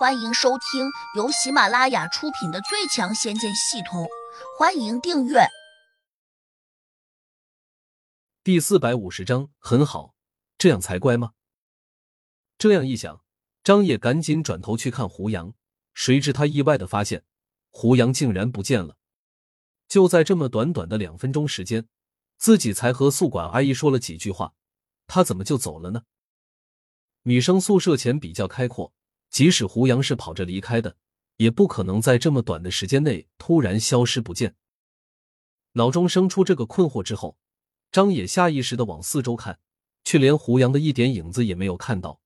欢迎收听由喜马拉雅出品的《最强仙剑系统》，欢迎订阅。第四百五十章，很好，这样才乖吗？这样一想，张野赶紧转头去看胡杨，谁知他意外的发现，胡杨竟然不见了。就在这么短短的两分钟时间，自己才和宿管阿姨说了几句话，他怎么就走了呢？女生宿舍前比较开阔。即使胡杨是跑着离开的，也不可能在这么短的时间内突然消失不见。脑中生出这个困惑之后，张野下意识的往四周看，却连胡杨的一点影子也没有看到。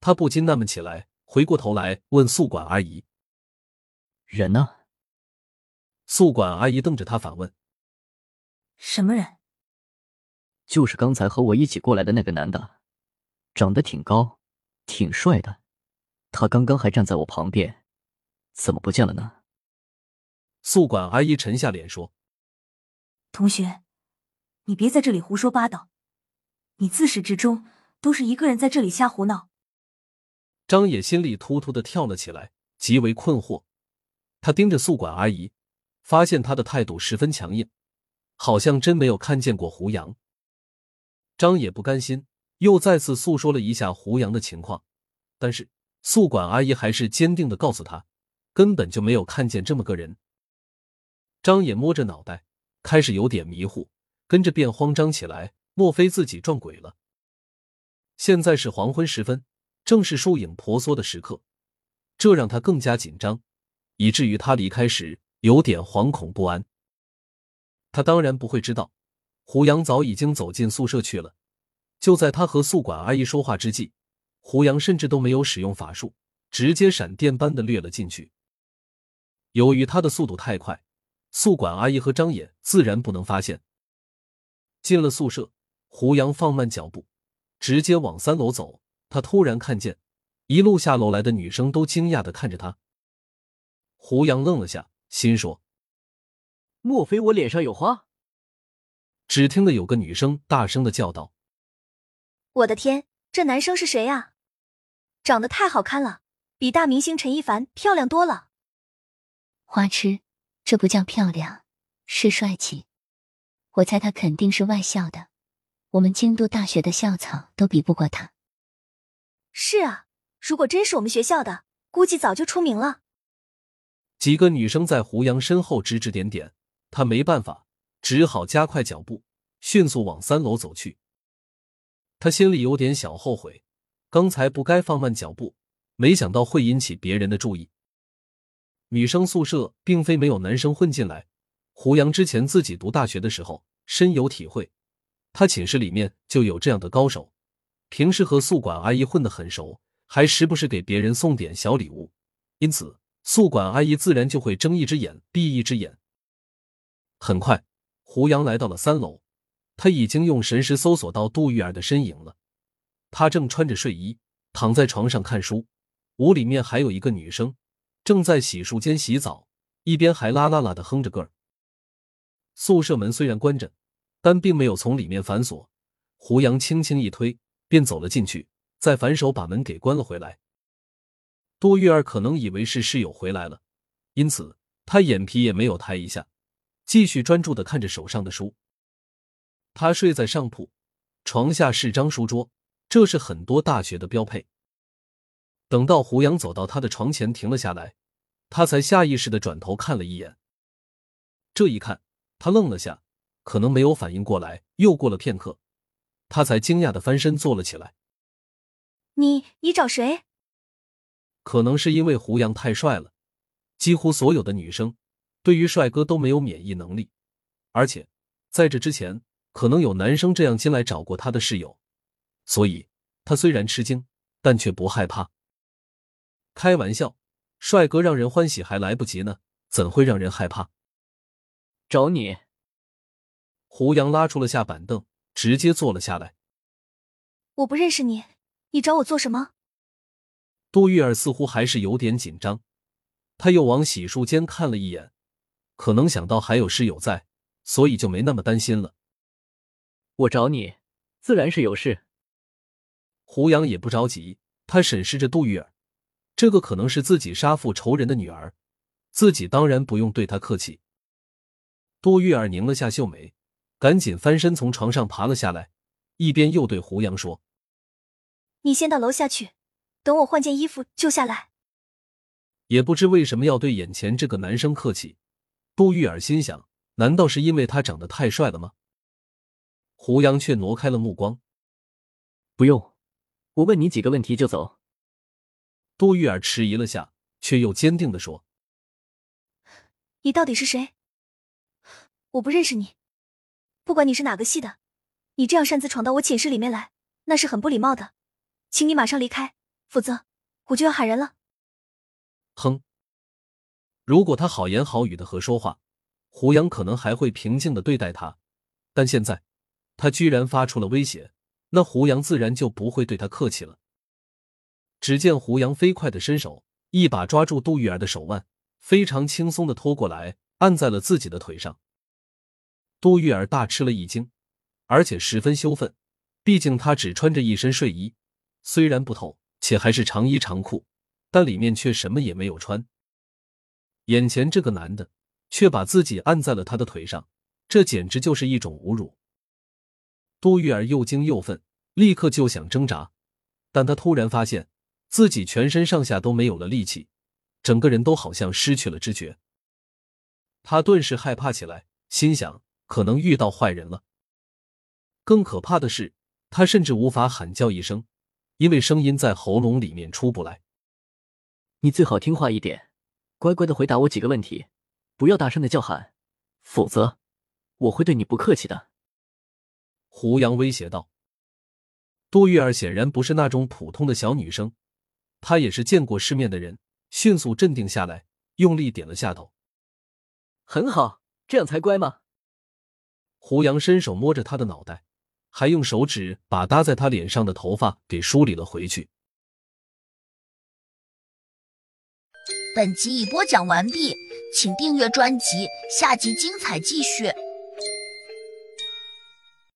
他不禁纳闷起来，回过头来问宿管阿姨：“人呢？”宿管阿姨瞪着他反问：“什么人？”“就是刚才和我一起过来的那个男的，长得挺高，挺帅的。”他刚刚还站在我旁边，怎么不见了呢？宿管阿姨沉下脸说：“同学，你别在这里胡说八道，你自始至终都是一个人在这里瞎胡闹。”张野心里突突的跳了起来，极为困惑。他盯着宿管阿姨，发现她的态度十分强硬，好像真没有看见过胡杨。张野不甘心，又再次诉说了一下胡杨的情况，但是。宿管阿姨还是坚定的告诉他，根本就没有看见这么个人。张野摸着脑袋，开始有点迷糊，跟着便慌张起来。莫非自己撞鬼了？现在是黄昏时分，正是树影婆娑的时刻，这让他更加紧张，以至于他离开时有点惶恐不安。他当然不会知道，胡杨早已经走进宿舍去了。就在他和宿管阿姨说话之际。胡杨甚至都没有使用法术，直接闪电般的掠了进去。由于他的速度太快，宿管阿姨和张野自然不能发现。进了宿舍，胡杨放慢脚步，直接往三楼走。他突然看见一路下楼来的女生都惊讶的看着他。胡杨愣了下，心说：“莫非我脸上有花？”只听得有个女生大声的叫道：“我的天，这男生是谁呀？”长得太好看了，比大明星陈一凡漂亮多了。花痴，这不叫漂亮，是帅气。我猜他肯定是外校的，我们京都大学的校草都比不过他。是啊，如果真是我们学校的，估计早就出名了。几个女生在胡杨身后指指点点，他没办法，只好加快脚步，迅速往三楼走去。他心里有点小后悔。刚才不该放慢脚步，没想到会引起别人的注意。女生宿舍并非没有男生混进来，胡杨之前自己读大学的时候深有体会，他寝室里面就有这样的高手，平时和宿管阿姨混得很熟，还时不时给别人送点小礼物，因此宿管阿姨自然就会睁一只眼闭一只眼。很快，胡杨来到了三楼，他已经用神识搜索到杜玉儿的身影了。他正穿着睡衣躺在床上看书，屋里面还有一个女生正在洗漱间洗澡，一边还啦啦啦的哼着歌儿。宿舍门虽然关着，但并没有从里面反锁。胡杨轻轻一推，便走了进去，再反手把门给关了回来。杜玉儿可能以为是室友回来了，因此她眼皮也没有抬一下，继续专注的看着手上的书。他睡在上铺，床下是张书桌。这是很多大学的标配。等到胡杨走到他的床前停了下来，他才下意识的转头看了一眼。这一看，他愣了下，可能没有反应过来。又过了片刻，他才惊讶的翻身坐了起来。你你找谁？可能是因为胡杨太帅了，几乎所有的女生对于帅哥都没有免疫能力，而且在这之前，可能有男生这样进来找过他的室友。所以，他虽然吃惊，但却不害怕。开玩笑，帅哥让人欢喜还来不及呢，怎会让人害怕？找你。胡杨拉出了下板凳，直接坐了下来。我不认识你，你找我做什么？杜玉儿似乎还是有点紧张，他又往洗漱间看了一眼，可能想到还有室友在，所以就没那么担心了。我找你，自然是有事。胡杨也不着急，他审视着杜玉儿，这个可能是自己杀父仇人的女儿，自己当然不用对她客气。杜玉儿拧了下秀眉，赶紧翻身从床上爬了下来，一边又对胡杨说：“你先到楼下去，等我换件衣服就下来。”也不知为什么要对眼前这个男生客气，杜玉儿心想：难道是因为他长得太帅了吗？胡杨却挪开了目光：“不用，我问你几个问题就走。”杜玉儿迟疑了下，却又坚定的说：“你到底是谁？”我不认识你，不管你是哪个系的，你这样擅自闯到我寝室里面来，那是很不礼貌的，请你马上离开，否则我就要喊人了。哼，如果他好言好语的和说话，胡杨可能还会平静的对待他，但现在他居然发出了威胁，那胡杨自然就不会对他客气了。只见胡杨飞快的伸手，一把抓住杜玉儿的手腕，非常轻松的拖过来，按在了自己的腿上。杜玉儿大吃了一惊，而且十分羞愤，毕竟她只穿着一身睡衣，虽然不透，且还是长衣长裤，但里面却什么也没有穿。眼前这个男的却把自己按在了他的腿上，这简直就是一种侮辱。杜玉儿又惊又愤，立刻就想挣扎，但她突然发现自己全身上下都没有了力气，整个人都好像失去了知觉。她顿时害怕起来，心想。可能遇到坏人了。更可怕的是，他甚至无法喊叫一声，因为声音在喉咙里面出不来。你最好听话一点，乖乖的回答我几个问题，不要大声的叫喊，否则我会对你不客气的。胡杨威胁道。杜玉儿显然不是那种普通的小女生，她也是见过世面的人，迅速镇定下来，用力点了下头。很好，这样才乖嘛？胡杨伸手摸着她的脑袋，还用手指把搭在她脸上的头发给梳理了回去。本集已播讲完毕，请订阅专辑，下集精彩继续。